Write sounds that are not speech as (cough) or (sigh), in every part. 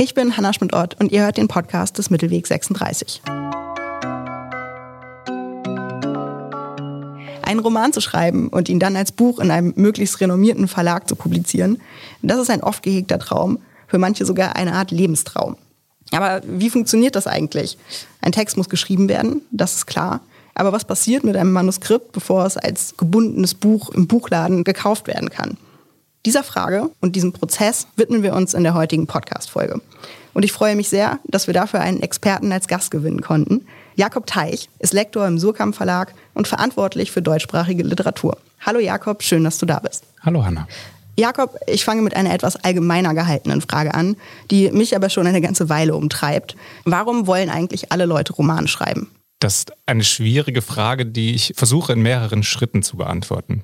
Ich bin Hanna Schmidt-Ott und ihr hört den Podcast des Mittelweg 36. Einen Roman zu schreiben und ihn dann als Buch in einem möglichst renommierten Verlag zu publizieren, das ist ein oft gehegter Traum, für manche sogar eine Art Lebenstraum. Aber wie funktioniert das eigentlich? Ein Text muss geschrieben werden, das ist klar. Aber was passiert mit einem Manuskript, bevor es als gebundenes Buch im Buchladen gekauft werden kann? Dieser Frage und diesem Prozess widmen wir uns in der heutigen Podcast-Folge. Und ich freue mich sehr, dass wir dafür einen Experten als Gast gewinnen konnten. Jakob Teich ist Lektor im Surkamp Verlag und verantwortlich für deutschsprachige Literatur. Hallo Jakob, schön, dass du da bist. Hallo Hanna. Jakob, ich fange mit einer etwas allgemeiner gehaltenen Frage an, die mich aber schon eine ganze Weile umtreibt. Warum wollen eigentlich alle Leute Romane schreiben? Das ist eine schwierige Frage, die ich versuche in mehreren Schritten zu beantworten.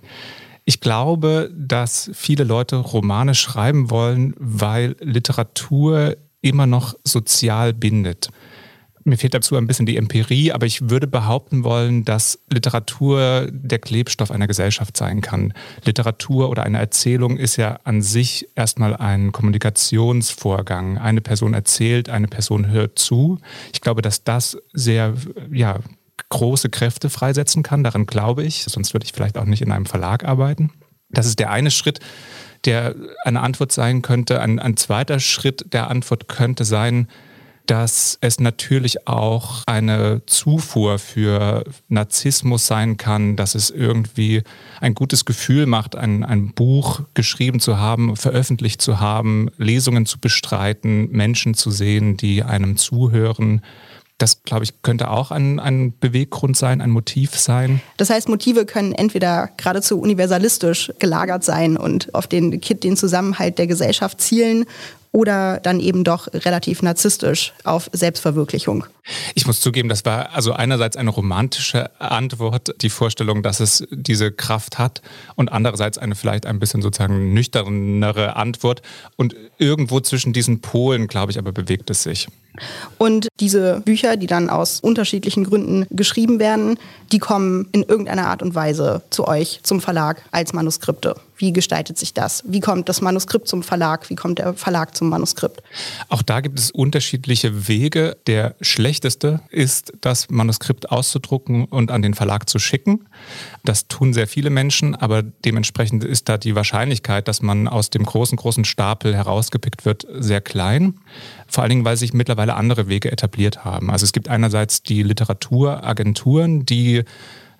Ich glaube, dass viele Leute Romane schreiben wollen, weil Literatur immer noch sozial bindet. Mir fehlt dazu ein bisschen die Empirie, aber ich würde behaupten wollen, dass Literatur der Klebstoff einer Gesellschaft sein kann. Literatur oder eine Erzählung ist ja an sich erstmal ein Kommunikationsvorgang. Eine Person erzählt, eine Person hört zu. Ich glaube, dass das sehr, ja, große Kräfte freisetzen kann. Daran glaube ich. Sonst würde ich vielleicht auch nicht in einem Verlag arbeiten. Das ist der eine Schritt, der eine Antwort sein könnte. Ein, ein zweiter Schritt der Antwort könnte sein, dass es natürlich auch eine Zufuhr für Narzissmus sein kann, dass es irgendwie ein gutes Gefühl macht, ein, ein Buch geschrieben zu haben, veröffentlicht zu haben, Lesungen zu bestreiten, Menschen zu sehen, die einem zuhören. Das, glaube ich, könnte auch ein, ein Beweggrund sein, ein Motiv sein. Das heißt, Motive können entweder geradezu universalistisch gelagert sein und auf den Kit, den Zusammenhalt der Gesellschaft zielen oder dann eben doch relativ narzisstisch auf Selbstverwirklichung. Ich muss zugeben, das war also einerseits eine romantische Antwort, die Vorstellung, dass es diese Kraft hat und andererseits eine vielleicht ein bisschen sozusagen nüchternere Antwort und irgendwo zwischen diesen Polen, glaube ich, aber bewegt es sich. Und diese Bücher, die dann aus unterschiedlichen Gründen geschrieben werden, die kommen in irgendeiner Art und Weise zu euch, zum Verlag, als Manuskripte. Wie gestaltet sich das? Wie kommt das Manuskript zum Verlag? Wie kommt der Verlag zum Manuskript? Auch da gibt es unterschiedliche Wege. Der schlechteste ist, das Manuskript auszudrucken und an den Verlag zu schicken. Das tun sehr viele Menschen, aber dementsprechend ist da die Wahrscheinlichkeit, dass man aus dem großen, großen Stapel herausgepickt wird, sehr klein. Vor allen Dingen, weil sich mittlerweile andere Wege etabliert haben. Also es gibt einerseits die Literaturagenturen, die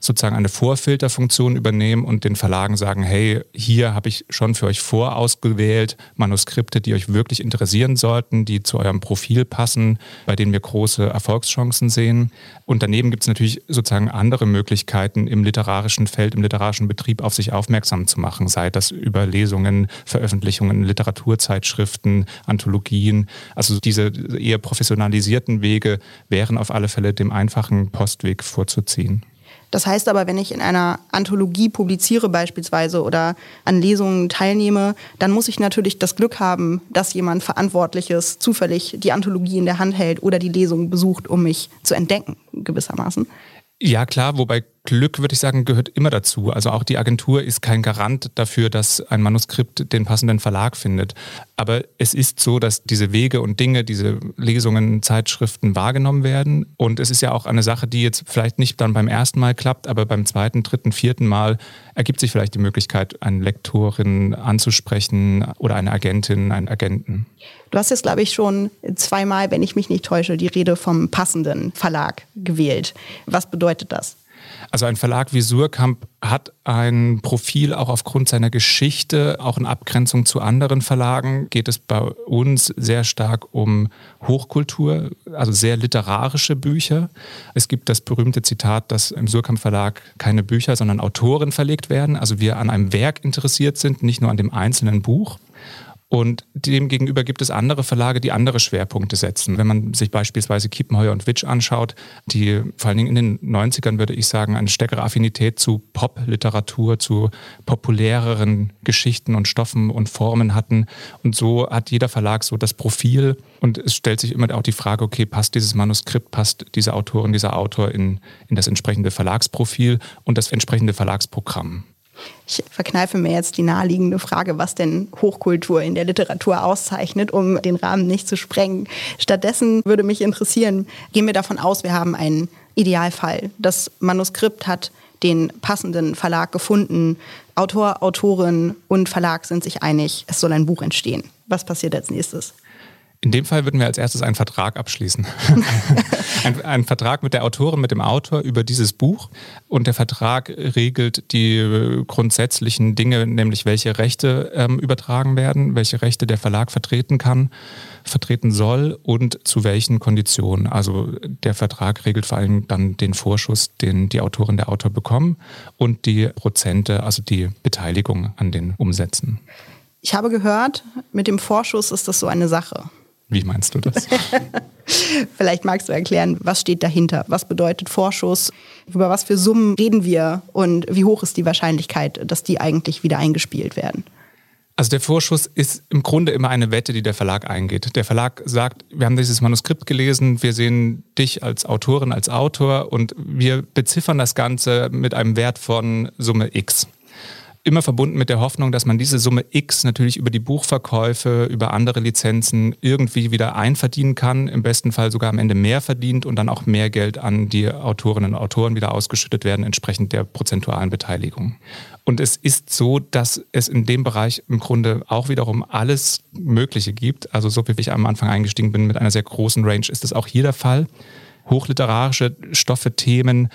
sozusagen eine Vorfilterfunktion übernehmen und den Verlagen sagen, hey, hier habe ich schon für euch vorausgewählt Manuskripte, die euch wirklich interessieren sollten, die zu eurem Profil passen, bei denen wir große Erfolgschancen sehen. Und daneben gibt es natürlich sozusagen andere Möglichkeiten im literarischen Feld, im literarischen Betrieb auf sich aufmerksam zu machen, sei das über Lesungen, Veröffentlichungen, Literaturzeitschriften, Anthologien. Also diese eher professionalisierten Wege wären auf alle Fälle dem einfachen Postweg vorzuziehen. Das heißt aber, wenn ich in einer Anthologie publiziere beispielsweise oder an Lesungen teilnehme, dann muss ich natürlich das Glück haben, dass jemand Verantwortliches zufällig die Anthologie in der Hand hält oder die Lesung besucht, um mich zu entdecken, gewissermaßen. Ja, klar, wobei Glück, würde ich sagen, gehört immer dazu. Also auch die Agentur ist kein Garant dafür, dass ein Manuskript den passenden Verlag findet. Aber es ist so, dass diese Wege und Dinge, diese Lesungen, Zeitschriften wahrgenommen werden. Und es ist ja auch eine Sache, die jetzt vielleicht nicht dann beim ersten Mal klappt, aber beim zweiten, dritten, vierten Mal ergibt sich vielleicht die Möglichkeit, eine Lektorin anzusprechen oder eine Agentin, einen Agenten. Du hast jetzt, glaube ich, schon zweimal, wenn ich mich nicht täusche, die Rede vom passenden Verlag gewählt. Was bedeutet das? Also ein Verlag wie Surkamp hat ein Profil auch aufgrund seiner Geschichte, auch in Abgrenzung zu anderen Verlagen geht es bei uns sehr stark um Hochkultur, also sehr literarische Bücher. Es gibt das berühmte Zitat, dass im Surkamp Verlag keine Bücher, sondern Autoren verlegt werden. Also wir an einem Werk interessiert sind, nicht nur an dem einzelnen Buch. Und demgegenüber gibt es andere Verlage, die andere Schwerpunkte setzen. Wenn man sich beispielsweise Kiepenheuer und Witsch anschaut, die vor allen Dingen in den 90ern, würde ich sagen, eine stärkere Affinität zu Pop-Literatur, zu populäreren Geschichten und Stoffen und Formen hatten. Und so hat jeder Verlag so das Profil. Und es stellt sich immer auch die Frage, okay, passt dieses Manuskript, passt diese Autorin, dieser Autor in, in das entsprechende Verlagsprofil und das entsprechende Verlagsprogramm. Ich verkneife mir jetzt die naheliegende Frage, was denn Hochkultur in der Literatur auszeichnet, um den Rahmen nicht zu sprengen. Stattdessen würde mich interessieren, gehen wir davon aus, wir haben einen Idealfall. Das Manuskript hat den passenden Verlag gefunden. Autor, Autorin und Verlag sind sich einig, es soll ein Buch entstehen. Was passiert als nächstes? In dem Fall würden wir als erstes einen Vertrag abschließen. (laughs) ein, ein, Vertrag mit der Autorin, mit dem Autor über dieses Buch. Und der Vertrag regelt die grundsätzlichen Dinge, nämlich welche Rechte ähm, übertragen werden, welche Rechte der Verlag vertreten kann, vertreten soll und zu welchen Konditionen. Also der Vertrag regelt vor allem dann den Vorschuss, den die Autorin, der Autor bekommen und die Prozente, also die Beteiligung an den Umsätzen. Ich habe gehört, mit dem Vorschuss ist das so eine Sache. Wie meinst du das? (laughs) Vielleicht magst du erklären, was steht dahinter? Was bedeutet Vorschuss? Über was für Summen reden wir? Und wie hoch ist die Wahrscheinlichkeit, dass die eigentlich wieder eingespielt werden? Also der Vorschuss ist im Grunde immer eine Wette, die der Verlag eingeht. Der Verlag sagt, wir haben dieses Manuskript gelesen, wir sehen dich als Autorin, als Autor und wir beziffern das Ganze mit einem Wert von Summe X immer verbunden mit der Hoffnung, dass man diese Summe X natürlich über die Buchverkäufe, über andere Lizenzen irgendwie wieder einverdienen kann, im besten Fall sogar am Ende mehr verdient und dann auch mehr Geld an die Autorinnen und Autoren wieder ausgeschüttet werden, entsprechend der prozentualen Beteiligung. Und es ist so, dass es in dem Bereich im Grunde auch wiederum alles Mögliche gibt. Also so wie ich am Anfang eingestiegen bin mit einer sehr großen Range, ist das auch hier der Fall. Hochliterarische Stoffe, Themen,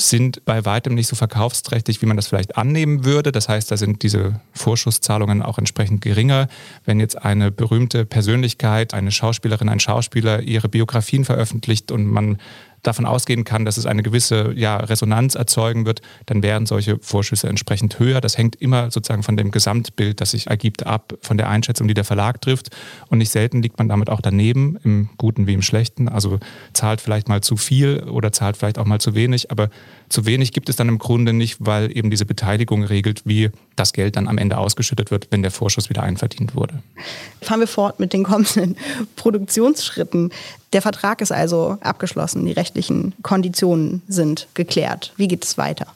sind bei weitem nicht so verkaufsträchtig, wie man das vielleicht annehmen würde. Das heißt, da sind diese Vorschusszahlungen auch entsprechend geringer. Wenn jetzt eine berühmte Persönlichkeit, eine Schauspielerin, ein Schauspieler ihre Biografien veröffentlicht und man davon ausgehen kann, dass es eine gewisse ja, Resonanz erzeugen wird, dann wären solche Vorschüsse entsprechend höher. Das hängt immer sozusagen von dem Gesamtbild, das sich ergibt, ab, von der Einschätzung, die der Verlag trifft. Und nicht selten liegt man damit auch daneben, im Guten wie im Schlechten. Also zahlt vielleicht mal zu viel oder zahlt vielleicht auch mal zu wenig, aber zu wenig gibt es dann im Grunde nicht, weil eben diese Beteiligung regelt, wie das Geld dann am Ende ausgeschüttet wird, wenn der Vorschuss wieder einverdient wurde. Fahren wir fort mit den kommenden Produktionsschritten. Der Vertrag ist also abgeschlossen, die rechtlichen Konditionen sind geklärt. Wie geht es weiter?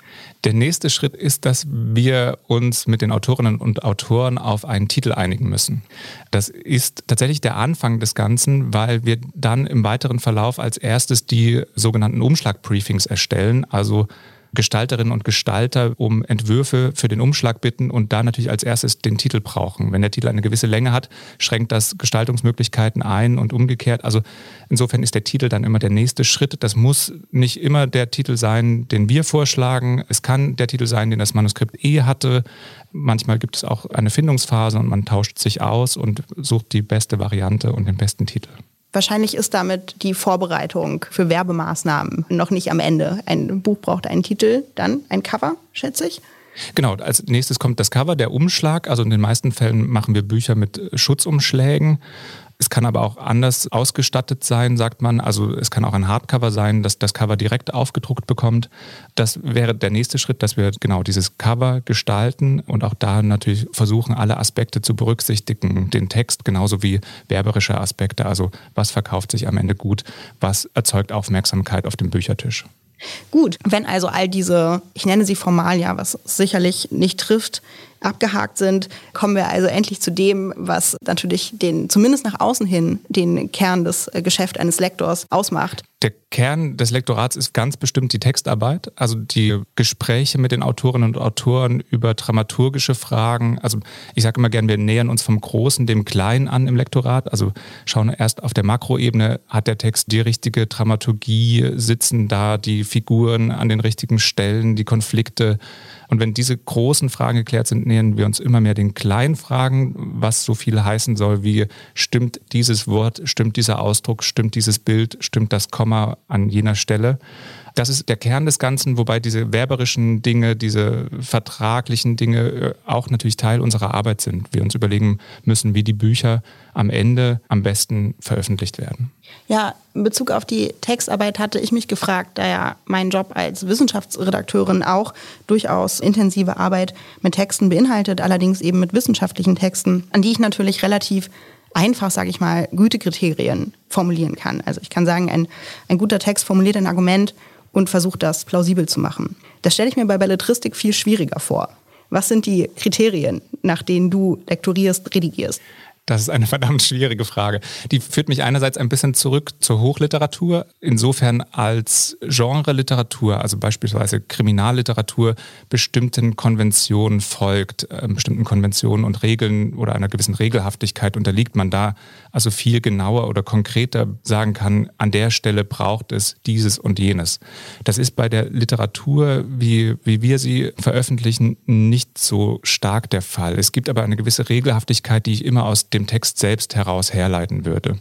Der nächste Schritt ist, dass wir uns mit den Autorinnen und Autoren auf einen Titel einigen müssen. Das ist tatsächlich der Anfang des Ganzen, weil wir dann im weiteren Verlauf als erstes die sogenannten Umschlagbriefings erstellen, also Gestalterinnen und Gestalter um Entwürfe für den Umschlag bitten und da natürlich als erstes den Titel brauchen. Wenn der Titel eine gewisse Länge hat, schränkt das Gestaltungsmöglichkeiten ein und umgekehrt. Also insofern ist der Titel dann immer der nächste Schritt. Das muss nicht immer der Titel sein, den wir vorschlagen. Es kann der Titel sein, den das Manuskript eh hatte. Manchmal gibt es auch eine Findungsphase und man tauscht sich aus und sucht die beste Variante und den besten Titel. Wahrscheinlich ist damit die Vorbereitung für Werbemaßnahmen noch nicht am Ende. Ein Buch braucht einen Titel, dann ein Cover, schätze ich. Genau, als nächstes kommt das Cover, der Umschlag. Also in den meisten Fällen machen wir Bücher mit Schutzumschlägen. Es kann aber auch anders ausgestattet sein, sagt man. Also es kann auch ein Hardcover sein, dass das Cover direkt aufgedruckt bekommt. Das wäre der nächste Schritt, dass wir genau dieses Cover gestalten und auch da natürlich versuchen, alle Aspekte zu berücksichtigen. Den Text genauso wie werberische Aspekte. Also was verkauft sich am Ende gut, was erzeugt Aufmerksamkeit auf dem Büchertisch. Gut, wenn also all diese, ich nenne sie Formalia, was sicherlich nicht trifft, abgehakt sind, kommen wir also endlich zu dem, was natürlich den, zumindest nach außen hin, den Kern des äh, Geschäfts eines Lektors ausmacht. Der Kern des Lektorats ist ganz bestimmt die Textarbeit, also die Gespräche mit den Autorinnen und Autoren über dramaturgische Fragen. Also ich sage immer gern, wir nähern uns vom Großen dem Kleinen an im Lektorat. Also schauen erst auf der Makroebene, hat der Text die richtige Dramaturgie, sitzen da die Figuren an den richtigen Stellen, die Konflikte und wenn diese großen Fragen geklärt sind, nähern wir uns immer mehr den kleinen Fragen, was so viel heißen soll wie, stimmt dieses Wort, stimmt dieser Ausdruck, stimmt dieses Bild, stimmt das Komma an jener Stelle. Das ist der Kern des Ganzen, wobei diese werberischen Dinge, diese vertraglichen Dinge äh, auch natürlich Teil unserer Arbeit sind. Wir uns überlegen müssen, wie die Bücher am Ende am besten veröffentlicht werden. Ja, in Bezug auf die Textarbeit hatte ich mich gefragt, da ja mein Job als Wissenschaftsredakteurin auch durchaus intensive Arbeit mit Texten beinhaltet, allerdings eben mit wissenschaftlichen Texten, an die ich natürlich relativ einfach, sage ich mal, Gütekriterien formulieren kann. Also ich kann sagen, ein, ein guter Text formuliert ein Argument und versucht das plausibel zu machen. Das stelle ich mir bei Belletristik viel schwieriger vor. Was sind die Kriterien, nach denen du lektorierst, redigierst? Das ist eine (laughs) verdammt schwierige Frage. Die führt mich einerseits ein bisschen zurück zur Hochliteratur, insofern als Genre-Literatur, also beispielsweise Kriminalliteratur, bestimmten Konventionen folgt, äh, bestimmten Konventionen und Regeln oder einer gewissen Regelhaftigkeit unterliegt man da, also viel genauer oder konkreter sagen kann, an der Stelle braucht es dieses und jenes. Das ist bei der Literatur, wie, wie wir sie veröffentlichen, nicht so stark der Fall. Es gibt aber eine gewisse Regelhaftigkeit, die ich immer aus dem Text selbst heraus herleiten würde.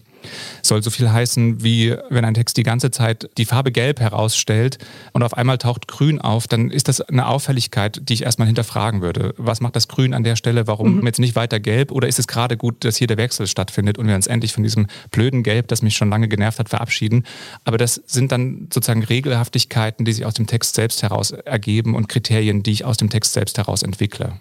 Soll so viel heißen, wie wenn ein Text die ganze Zeit die Farbe Gelb herausstellt und auf einmal taucht Grün auf, dann ist das eine Auffälligkeit, die ich erstmal hinterfragen würde. Was macht das Grün an der Stelle? Warum mhm. jetzt nicht weiter Gelb? Oder ist es gerade gut, dass hier der Wechsel stattfindet und wir uns endlich von diesem blöden Gelb, das mich schon lange genervt hat, verabschieden? Aber das sind dann sozusagen Regelhaftigkeiten, die sich aus dem Text selbst heraus ergeben und Kriterien, die ich aus dem Text selbst heraus entwickle.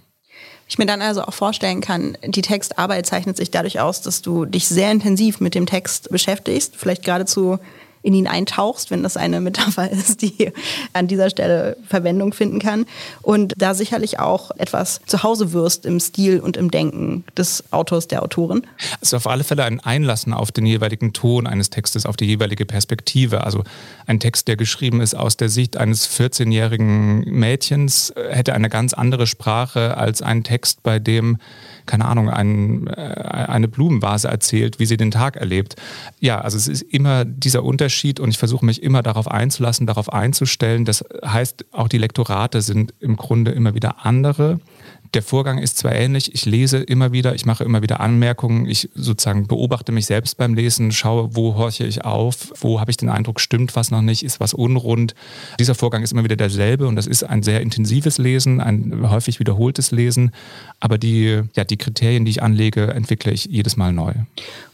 Ich mir dann also auch vorstellen kann, die Textarbeit zeichnet sich dadurch aus, dass du dich sehr intensiv mit dem Text beschäftigst, vielleicht geradezu in ihn eintauchst, wenn das eine (laughs) Metapher ist, die an dieser Stelle Verwendung finden kann. Und da sicherlich auch etwas zu Hause wirst im Stil und im Denken des Autors, der Autorin. Es ist auf alle Fälle ein Einlassen auf den jeweiligen Ton eines Textes, auf die jeweilige Perspektive. Also ein Text, der geschrieben ist aus der Sicht eines 14-jährigen Mädchens, hätte eine ganz andere Sprache als ein Text, bei dem keine Ahnung, ein, äh, eine Blumenvase erzählt, wie sie den Tag erlebt. Ja, also es ist immer dieser Unterschied und ich versuche mich immer darauf einzulassen, darauf einzustellen. Das heißt, auch die Lektorate sind im Grunde immer wieder andere der Vorgang ist zwar ähnlich, ich lese immer wieder, ich mache immer wieder Anmerkungen, ich sozusagen beobachte mich selbst beim Lesen, schaue, wo horche ich auf, wo habe ich den Eindruck, stimmt was noch nicht, ist was unrund. Dieser Vorgang ist immer wieder derselbe und das ist ein sehr intensives Lesen, ein häufig wiederholtes Lesen, aber die, ja, die Kriterien, die ich anlege, entwickle ich jedes Mal neu.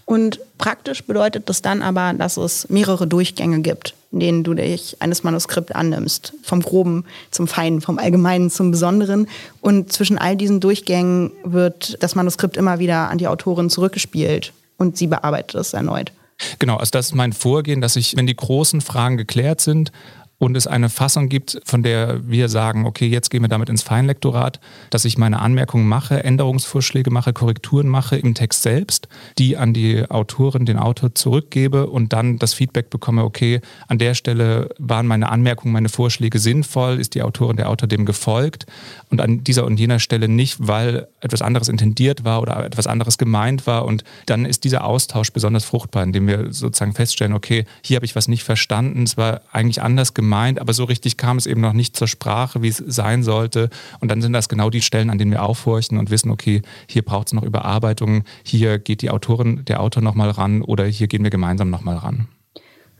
Und praktisch bedeutet das dann aber, dass es mehrere Durchgänge gibt, in denen du dich eines Manuskripts annimmst. Vom Groben zum Feinen, vom Allgemeinen zum Besonderen. Und zwischen all diesen Durchgängen wird das Manuskript immer wieder an die Autorin zurückgespielt und sie bearbeitet es erneut. Genau, also das ist mein Vorgehen, dass ich, wenn die großen Fragen geklärt sind, und es eine Fassung gibt, von der wir sagen, okay, jetzt gehen wir damit ins Feinlektorat, dass ich meine Anmerkungen mache, Änderungsvorschläge mache, Korrekturen mache im Text selbst, die an die Autorin, den Autor zurückgebe und dann das Feedback bekomme, okay, an der Stelle waren meine Anmerkungen, meine Vorschläge sinnvoll, ist die Autorin, der Autor dem gefolgt und an dieser und jener Stelle nicht, weil etwas anderes intendiert war oder etwas anderes gemeint war und dann ist dieser Austausch besonders fruchtbar, indem wir sozusagen feststellen, okay, hier habe ich was nicht verstanden, es war eigentlich anders gemeint, gemeint, aber so richtig kam es eben noch nicht zur Sprache, wie es sein sollte. Und dann sind das genau die Stellen, an denen wir aufhorchen und wissen, okay, hier braucht es noch Überarbeitung, hier geht die Autorin, der Autor nochmal ran oder hier gehen wir gemeinsam nochmal ran.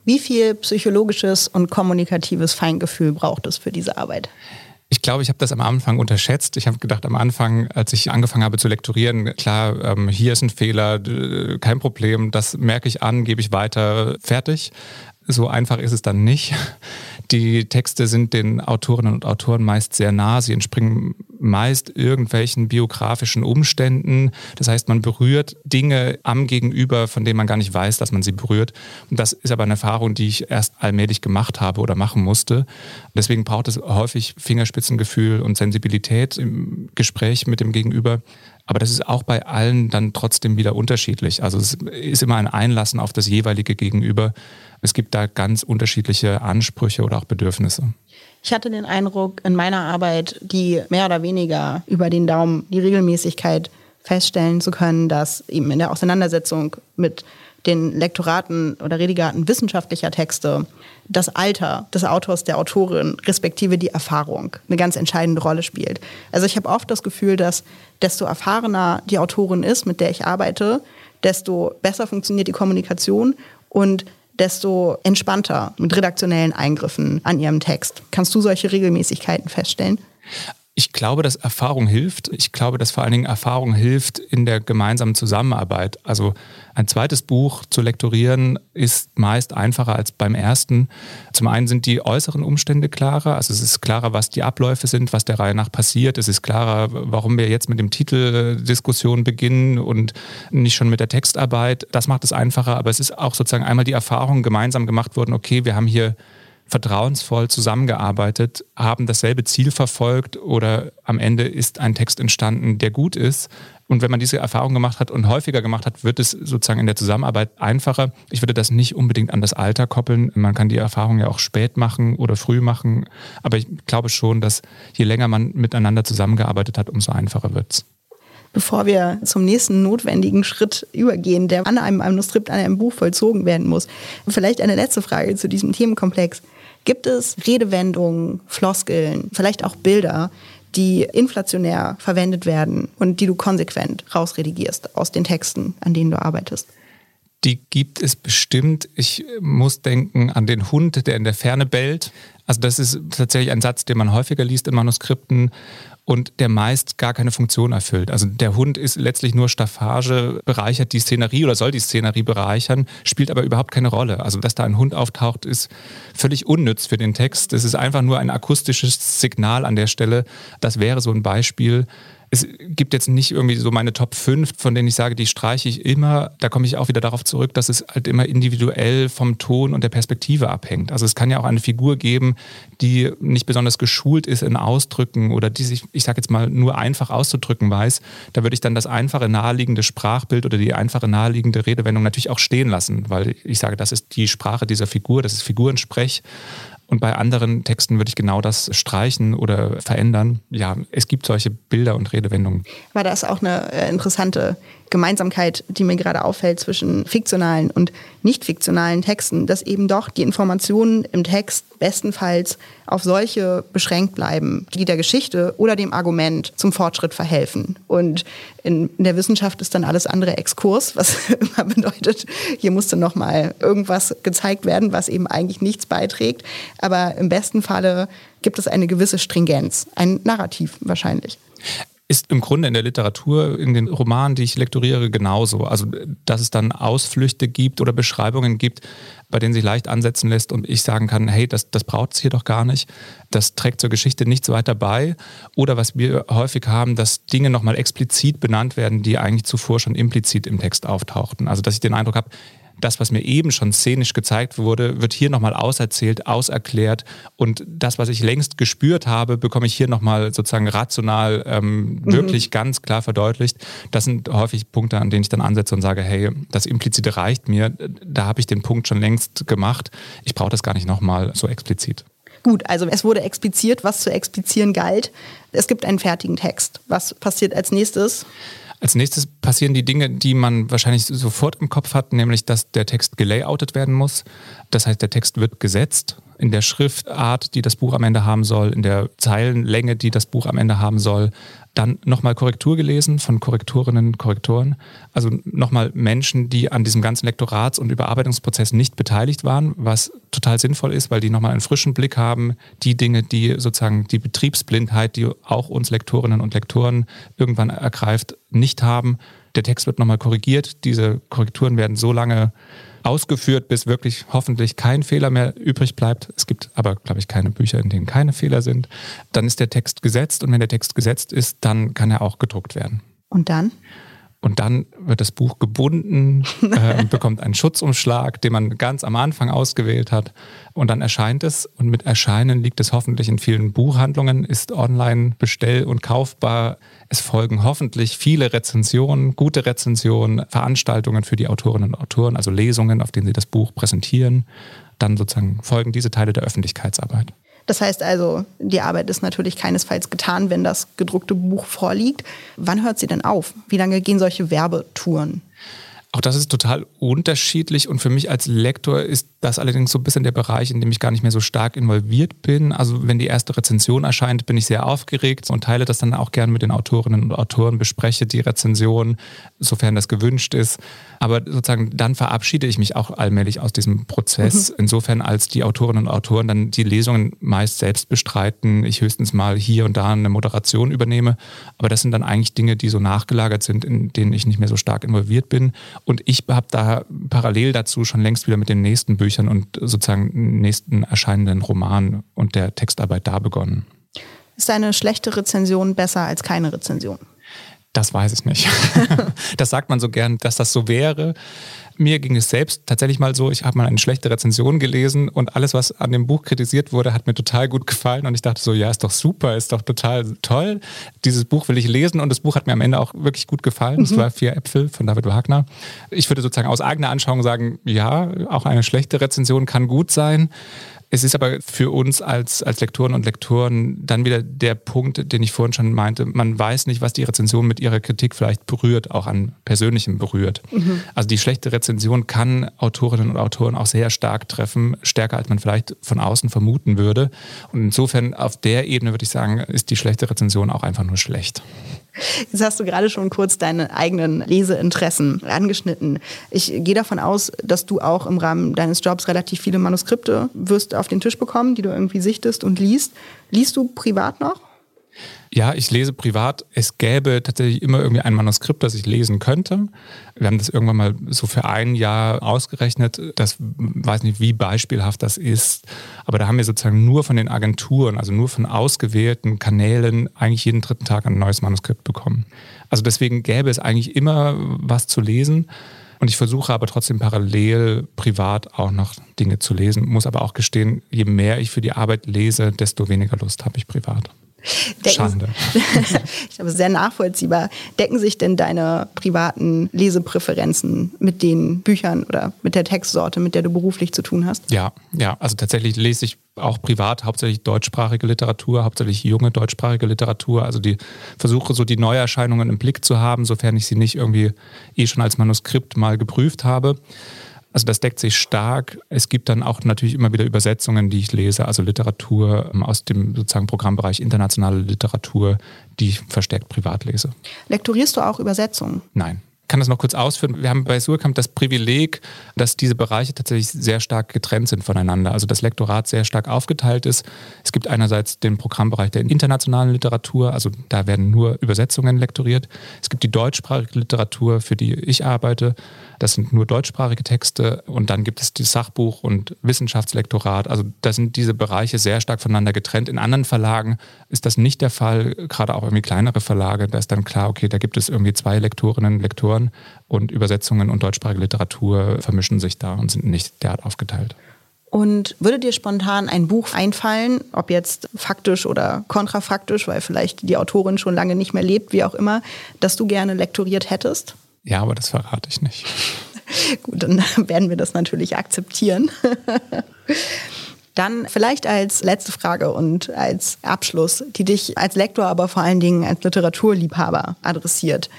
Wie viel psychologisches und kommunikatives Feingefühl braucht es für diese Arbeit? Ich glaube, ich habe das am Anfang unterschätzt. Ich habe gedacht, am Anfang, als ich angefangen habe zu lektorieren, klar, ähm, hier ist ein Fehler, kein Problem, das merke ich an, gebe ich weiter, fertig. So einfach ist es dann nicht. Die Texte sind den Autorinnen und Autoren meist sehr nah. Sie entspringen meist irgendwelchen biografischen Umständen. Das heißt, man berührt Dinge am Gegenüber, von denen man gar nicht weiß, dass man sie berührt. Und das ist aber eine Erfahrung, die ich erst allmählich gemacht habe oder machen musste. Deswegen braucht es häufig Fingerspitzengefühl und Sensibilität im Gespräch mit dem Gegenüber. Aber das ist auch bei allen dann trotzdem wieder unterschiedlich. Also es ist immer ein Einlassen auf das jeweilige Gegenüber. Es gibt da ganz unterschiedliche Ansprüche oder auch Bedürfnisse. Ich hatte den Eindruck in meiner Arbeit, die mehr oder weniger über den Daumen die Regelmäßigkeit feststellen zu können, dass eben in der Auseinandersetzung mit den Lektoraten oder Redigaten wissenschaftlicher Texte das Alter des Autors, der Autorin, respektive die Erfahrung eine ganz entscheidende Rolle spielt. Also ich habe oft das Gefühl, dass desto erfahrener die Autorin ist, mit der ich arbeite, desto besser funktioniert die Kommunikation und desto entspannter mit redaktionellen Eingriffen an ihrem Text. Kannst du solche Regelmäßigkeiten feststellen? Ich glaube, dass Erfahrung hilft. Ich glaube, dass vor allen Dingen Erfahrung hilft in der gemeinsamen Zusammenarbeit. Also ein zweites Buch zu lektorieren ist meist einfacher als beim ersten. Zum einen sind die äußeren Umstände klarer. Also es ist klarer, was die Abläufe sind, was der Reihe nach passiert. Es ist klarer, warum wir jetzt mit dem Titel Diskussion beginnen und nicht schon mit der Textarbeit. Das macht es einfacher. Aber es ist auch sozusagen einmal die Erfahrung gemeinsam gemacht worden. Okay, wir haben hier vertrauensvoll zusammengearbeitet, haben dasselbe Ziel verfolgt oder am Ende ist ein Text entstanden, der gut ist. Und wenn man diese Erfahrung gemacht hat und häufiger gemacht hat, wird es sozusagen in der Zusammenarbeit einfacher. Ich würde das nicht unbedingt an das Alter koppeln. Man kann die Erfahrung ja auch spät machen oder früh machen. Aber ich glaube schon, dass je länger man miteinander zusammengearbeitet hat, umso einfacher wird es bevor wir zum nächsten notwendigen Schritt übergehen, der an einem Manuskript, an einem Buch vollzogen werden muss. Vielleicht eine letzte Frage zu diesem Themenkomplex. Gibt es Redewendungen, Floskeln, vielleicht auch Bilder, die inflationär verwendet werden und die du konsequent rausredigierst aus den Texten, an denen du arbeitest? Die gibt es bestimmt. Ich muss denken an den Hund, der in der Ferne bellt. Also das ist tatsächlich ein Satz, den man häufiger liest in Manuskripten und der meist gar keine Funktion erfüllt. Also der Hund ist letztlich nur Staffage, bereichert die Szenerie oder soll die Szenerie bereichern, spielt aber überhaupt keine Rolle. Also dass da ein Hund auftaucht, ist völlig unnütz für den Text. Es ist einfach nur ein akustisches Signal an der Stelle. Das wäre so ein Beispiel es gibt jetzt nicht irgendwie so meine Top 5, von denen ich sage, die streiche ich immer. Da komme ich auch wieder darauf zurück, dass es halt immer individuell vom Ton und der Perspektive abhängt. Also es kann ja auch eine Figur geben, die nicht besonders geschult ist in Ausdrücken oder die sich, ich sage jetzt mal, nur einfach auszudrücken weiß. Da würde ich dann das einfache naheliegende Sprachbild oder die einfache naheliegende Redewendung natürlich auch stehen lassen, weil ich sage, das ist die Sprache dieser Figur, das ist Figurensprech. Und bei anderen Texten würde ich genau das streichen oder verändern. Ja, es gibt solche Bilder und Redewendungen. War das auch eine äh, interessante Gemeinsamkeit, die mir gerade auffällt zwischen fiktionalen und nicht fiktionalen Texten, dass eben doch die Informationen im Text bestenfalls auf solche beschränkt bleiben, die der Geschichte oder dem Argument zum Fortschritt verhelfen. Und in, der Wissenschaft ist dann alles andere Exkurs, was (laughs) immer bedeutet, hier musste nochmal irgendwas gezeigt werden, was eben eigentlich nichts beiträgt. Aber im besten Falle gibt es eine gewisse Stringenz, ein Narrativ wahrscheinlich ist im Grunde in der Literatur, in den Romanen, die ich lektoriere, genauso. Also, dass es dann Ausflüchte gibt oder Beschreibungen gibt, bei denen sich leicht ansetzen lässt und ich sagen kann, hey, das, das braucht es hier doch gar nicht. Das trägt zur Geschichte nichts weiter bei. Oder was wir häufig haben, dass Dinge nochmal explizit benannt werden, die eigentlich zuvor schon implizit im Text auftauchten. Also, dass ich den Eindruck habe, das, was mir eben schon szenisch gezeigt wurde, wird hier nochmal auserzählt, auserklärt und das, was ich längst gespürt habe, bekomme ich hier nochmal sozusagen rational ähm, mhm. wirklich ganz klar verdeutlicht. Das sind häufig Punkte, an denen ich dann ansetze und sage, hey, das Implizite reicht mir, da habe ich den Punkt schon längst gemacht, ich brauche das gar nicht nochmal so explizit. Gut, also es wurde expliziert, was zu explizieren galt. Es gibt einen fertigen Text. Was passiert als nächstes? Als nächstes passieren die Dinge, die man wahrscheinlich sofort im Kopf hat, nämlich dass der Text gelayoutet werden muss. Das heißt, der Text wird gesetzt in der Schriftart, die das Buch am Ende haben soll, in der Zeilenlänge, die das Buch am Ende haben soll. Dann nochmal Korrektur gelesen von Korrektorinnen und Korrektoren. Also nochmal Menschen, die an diesem ganzen Lektorats- und Überarbeitungsprozess nicht beteiligt waren, was total sinnvoll ist, weil die nochmal einen frischen Blick haben. Die Dinge, die sozusagen die Betriebsblindheit, die auch uns Lektorinnen und Lektoren irgendwann ergreift, nicht haben. Der Text wird nochmal korrigiert. Diese Korrekturen werden so lange ausgeführt, bis wirklich hoffentlich kein Fehler mehr übrig bleibt. Es gibt aber, glaube ich, keine Bücher, in denen keine Fehler sind. Dann ist der Text gesetzt und wenn der Text gesetzt ist, dann kann er auch gedruckt werden. Und dann? Und dann wird das Buch gebunden, (laughs) äh, bekommt einen Schutzumschlag, den man ganz am Anfang ausgewählt hat. Und dann erscheint es. Und mit Erscheinen liegt es hoffentlich in vielen Buchhandlungen, ist online bestell- und kaufbar. Es folgen hoffentlich viele Rezensionen, gute Rezensionen, Veranstaltungen für die Autorinnen und Autoren, also Lesungen, auf denen sie das Buch präsentieren. Dann sozusagen folgen diese Teile der Öffentlichkeitsarbeit. Das heißt also, die Arbeit ist natürlich keinesfalls getan, wenn das gedruckte Buch vorliegt. Wann hört sie denn auf? Wie lange gehen solche Werbetouren? Auch das ist total unterschiedlich und für mich als Lektor ist das allerdings so ein bisschen der Bereich, in dem ich gar nicht mehr so stark involviert bin. Also wenn die erste Rezension erscheint, bin ich sehr aufgeregt und teile das dann auch gern mit den Autorinnen und Autoren, bespreche die Rezension, sofern das gewünscht ist. Aber sozusagen dann verabschiede ich mich auch allmählich aus diesem Prozess, mhm. insofern als die Autorinnen und Autoren dann die Lesungen meist selbst bestreiten, ich höchstens mal hier und da eine Moderation übernehme. Aber das sind dann eigentlich Dinge, die so nachgelagert sind, in denen ich nicht mehr so stark involviert bin. Und ich habe da parallel dazu schon längst wieder mit den nächsten Büchern und sozusagen nächsten erscheinenden Roman und der Textarbeit da begonnen. Ist eine schlechte Rezension besser als keine Rezension? Das weiß ich nicht. (laughs) das sagt man so gern, dass das so wäre. Mir ging es selbst tatsächlich mal so, ich habe mal eine schlechte Rezension gelesen und alles, was an dem Buch kritisiert wurde, hat mir total gut gefallen und ich dachte so, ja, ist doch super, ist doch total toll. Dieses Buch will ich lesen und das Buch hat mir am Ende auch wirklich gut gefallen. Es mhm. war Vier Äpfel von David Wagner. Ich würde sozusagen aus eigener Anschauung sagen, ja, auch eine schlechte Rezension kann gut sein. Es ist aber für uns als, als Lektoren und Lektoren dann wieder der Punkt, den ich vorhin schon meinte. Man weiß nicht, was die Rezension mit ihrer Kritik vielleicht berührt, auch an Persönlichem berührt. Mhm. Also die schlechte Rezension kann Autorinnen und Autoren auch sehr stark treffen, stärker als man vielleicht von außen vermuten würde. Und insofern auf der Ebene würde ich sagen, ist die schlechte Rezension auch einfach nur schlecht. Jetzt hast du gerade schon kurz deine eigenen Leseinteressen angeschnitten. Ich gehe davon aus, dass du auch im Rahmen deines Jobs relativ viele Manuskripte wirst auf den Tisch bekommen, die du irgendwie sichtest und liest. Liest du privat noch? Ja, ich lese privat. Es gäbe tatsächlich immer irgendwie ein Manuskript, das ich lesen könnte. Wir haben das irgendwann mal so für ein Jahr ausgerechnet. Das weiß nicht, wie beispielhaft das ist. Aber da haben wir sozusagen nur von den Agenturen, also nur von ausgewählten Kanälen, eigentlich jeden dritten Tag ein neues Manuskript bekommen. Also deswegen gäbe es eigentlich immer was zu lesen. Und ich versuche aber trotzdem parallel privat auch noch Dinge zu lesen. Muss aber auch gestehen, je mehr ich für die Arbeit lese, desto weniger Lust habe ich privat. Decken, Schande. (laughs) ich glaube, sehr nachvollziehbar. Decken sich denn deine privaten Lesepräferenzen mit den Büchern oder mit der Textsorte, mit der du beruflich zu tun hast? Ja, ja. Also tatsächlich lese ich auch privat hauptsächlich deutschsprachige Literatur, hauptsächlich junge deutschsprachige Literatur. Also die versuche so die Neuerscheinungen im Blick zu haben, sofern ich sie nicht irgendwie eh schon als Manuskript mal geprüft habe. Also das deckt sich stark. Es gibt dann auch natürlich immer wieder Übersetzungen, die ich lese, also Literatur ähm, aus dem sozusagen Programmbereich internationale Literatur, die ich verstärkt privat lese. Lektorierst du auch Übersetzungen? Nein kann das noch kurz ausführen. Wir haben bei Surkamp das Privileg, dass diese Bereiche tatsächlich sehr stark getrennt sind voneinander. Also das Lektorat sehr stark aufgeteilt ist. Es gibt einerseits den Programmbereich der internationalen Literatur, also da werden nur Übersetzungen lektoriert. Es gibt die deutschsprachige Literatur, für die ich arbeite. Das sind nur deutschsprachige Texte. Und dann gibt es das Sachbuch und Wissenschaftslektorat. Also da sind diese Bereiche sehr stark voneinander getrennt. In anderen Verlagen ist das nicht der Fall, gerade auch irgendwie kleinere Verlage. Da ist dann klar, okay, da gibt es irgendwie zwei Lektorinnen Lektoren Autoren und Übersetzungen und deutschsprachige Literatur vermischen sich da und sind nicht derart aufgeteilt. Und würde dir spontan ein Buch einfallen, ob jetzt faktisch oder kontrafaktisch, weil vielleicht die Autorin schon lange nicht mehr lebt, wie auch immer, das du gerne lektoriert hättest? Ja, aber das verrate ich nicht. (laughs) Gut, dann werden wir das natürlich akzeptieren. (laughs) Dann vielleicht als letzte Frage und als Abschluss, die dich als Lektor, aber vor allen Dingen als Literaturliebhaber adressiert.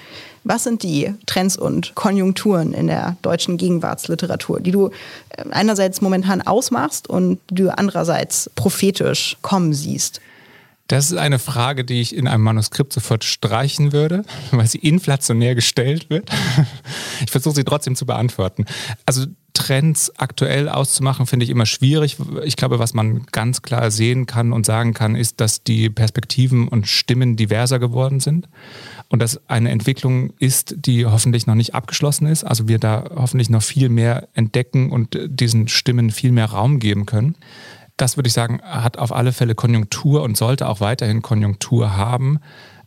Was sind die Trends und Konjunkturen in der deutschen Gegenwartsliteratur, die du äh, einerseits momentan ausmachst und die du andererseits prophetisch kommen siehst? Das ist eine Frage, die ich in einem Manuskript sofort streichen würde, weil sie inflationär gestellt wird. (laughs) Ich versuche sie trotzdem zu beantworten. Also Trends aktuell auszumachen, finde ich immer schwierig. Ich glaube, was man ganz klar sehen kann und sagen kann, ist, dass die Perspektiven und Stimmen diverser geworden sind und dass eine Entwicklung ist, die hoffentlich noch nicht abgeschlossen ist. Also wir da hoffentlich noch viel mehr entdecken und diesen Stimmen viel mehr Raum geben können. Das würde ich sagen, hat auf alle Fälle Konjunktur und sollte auch weiterhin Konjunktur haben.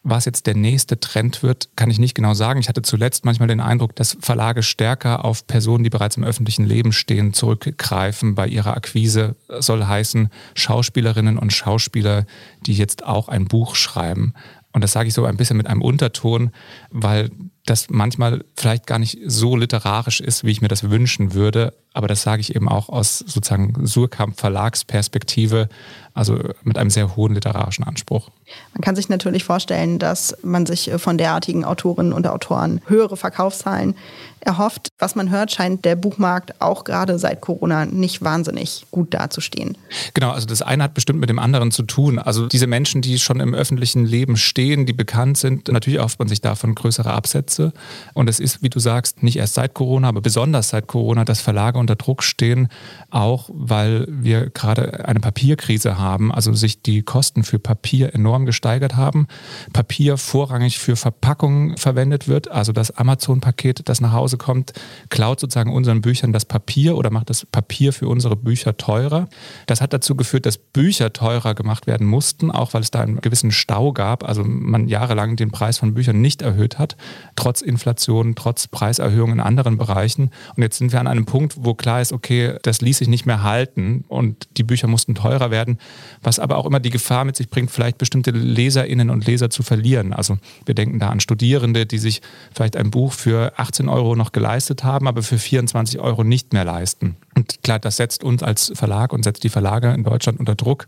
Was jetzt der nächste Trend wird, kann ich nicht genau sagen. Ich hatte zuletzt manchmal den Eindruck, dass Verlage stärker auf Personen, die bereits im öffentlichen Leben stehen, zurückgreifen bei ihrer Akquise. Das soll heißen Schauspielerinnen und Schauspieler, die jetzt auch ein Buch schreiben. Und das sage ich so ein bisschen mit einem Unterton, weil das manchmal vielleicht gar nicht so literarisch ist, wie ich mir das wünschen würde. Aber das sage ich eben auch aus sozusagen Surkamp Verlagsperspektive, also mit einem sehr hohen literarischen Anspruch. Man kann sich natürlich vorstellen, dass man sich von derartigen Autorinnen und Autoren höhere Verkaufszahlen erhofft. Was man hört, scheint der Buchmarkt auch gerade seit Corona nicht wahnsinnig gut dazustehen. Genau, also das eine hat bestimmt mit dem anderen zu tun. Also diese Menschen, die schon im öffentlichen Leben stehen, die bekannt sind, natürlich erhofft man sich davon größere Absätze. Und es ist, wie du sagst, nicht erst seit Corona, aber besonders seit Corona, dass Verlage unter Druck stehen, auch weil wir gerade eine Papierkrise haben, also sich die Kosten für Papier enorm gesteigert haben. Papier vorrangig für Verpackungen verwendet wird, also das Amazon-Paket, das nach Hause kommt, klaut sozusagen unseren Büchern das Papier oder macht das Papier für unsere Bücher teurer. Das hat dazu geführt, dass Bücher teurer gemacht werden mussten, auch weil es da einen gewissen Stau gab, also man jahrelang den Preis von Büchern nicht erhöht hat. trotz Inflation, trotz Preiserhöhungen in anderen Bereichen. Und jetzt sind wir an einem Punkt, wo klar ist, okay, das ließ sich nicht mehr halten und die Bücher mussten teurer werden, was aber auch immer die Gefahr mit sich bringt, vielleicht bestimmte Leserinnen und Leser zu verlieren. Also wir denken da an Studierende, die sich vielleicht ein Buch für 18 Euro noch geleistet haben, aber für 24 Euro nicht mehr leisten. Und klar, das setzt uns als Verlag und setzt die Verlage in Deutschland unter Druck.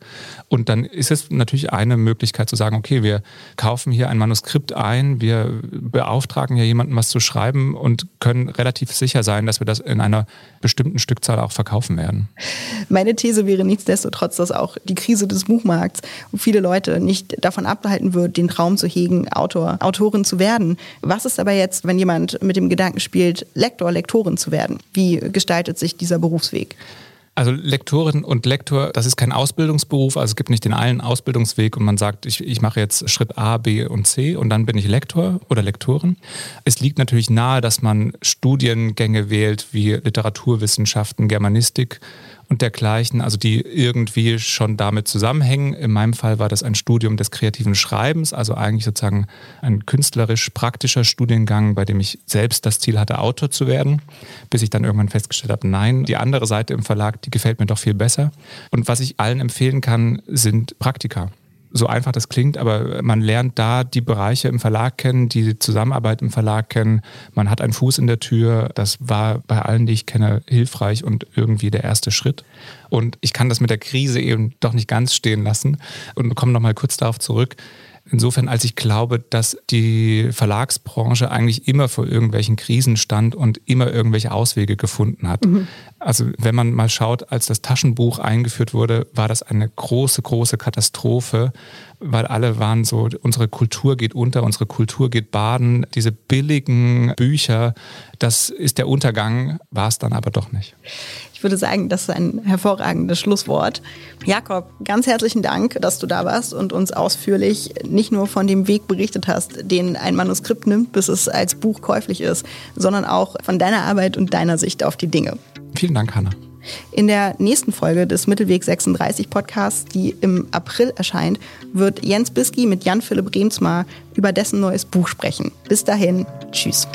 Und dann ist es natürlich eine Möglichkeit zu sagen, okay, wir kaufen hier ein Manuskript ein, wir beauftragen hier jemanden, was zu schreiben und können relativ sicher sein, dass wir das in einer bestimmten Stückzahl auch verkaufen werden. Meine These wäre nichtsdestotrotz, dass auch die Krise des Buchmarkts viele Leute nicht davon abhalten wird, den Traum zu hegen, Autor, Autorin zu werden. Was ist aber jetzt, wenn jemand mit dem Gedanken spielt, Lektor, Lektorin zu werden? Wie gestaltet sich dieser Berufsweg? Also Lektorin und Lektor, das ist kein Ausbildungsberuf, also es gibt nicht den einen Ausbildungsweg und man sagt, ich, ich mache jetzt Schritt A, B und C und dann bin ich Lektor oder Lektorin. Es liegt natürlich nahe, dass man Studiengänge wählt wie Literaturwissenschaften, Germanistik und dergleichen, also die irgendwie schon damit zusammenhängen. In meinem Fall war das ein Studium des kreativen Schreibens, also eigentlich sozusagen ein künstlerisch-praktischer Studiengang, bei dem ich selbst das Ziel hatte, Autor zu werden, bis ich dann irgendwann festgestellt habe, nein, die andere Seite im Verlag, die gefällt mir doch viel besser. Und was ich allen empfehlen kann, sind Praktika so einfach das klingt, aber man lernt da die Bereiche im Verlag kennen, die Zusammenarbeit im Verlag kennen. Man hat einen Fuß in der Tür. Das war bei allen, die ich kenne, hilfreich und irgendwie der erste Schritt. Und ich kann das mit der Krise eben doch nicht ganz stehen lassen und komme nochmal kurz darauf zurück. Insofern, als ich glaube, dass die Verlagsbranche eigentlich immer vor irgendwelchen Krisen stand und immer irgendwelche Auswege gefunden hat. Mhm. Also wenn man mal schaut, als das Taschenbuch eingeführt wurde, war das eine große, große Katastrophe, weil alle waren so, unsere Kultur geht unter, unsere Kultur geht baden. Diese billigen Bücher, das ist der Untergang, war es dann aber doch nicht würde sagen, das ist ein hervorragendes Schlusswort. Jakob, ganz herzlichen Dank, dass du da warst und uns ausführlich nicht nur von dem Weg berichtet hast, den ein Manuskript nimmt, bis es als Buch käuflich ist, sondern auch von deiner Arbeit und deiner Sicht auf die Dinge. Vielen Dank, Hanna. In der nächsten Folge des Mittelweg 36 Podcasts, die im April erscheint, wird Jens Biski mit Jan-Philipp Remsmar über dessen neues Buch sprechen. Bis dahin, tschüss.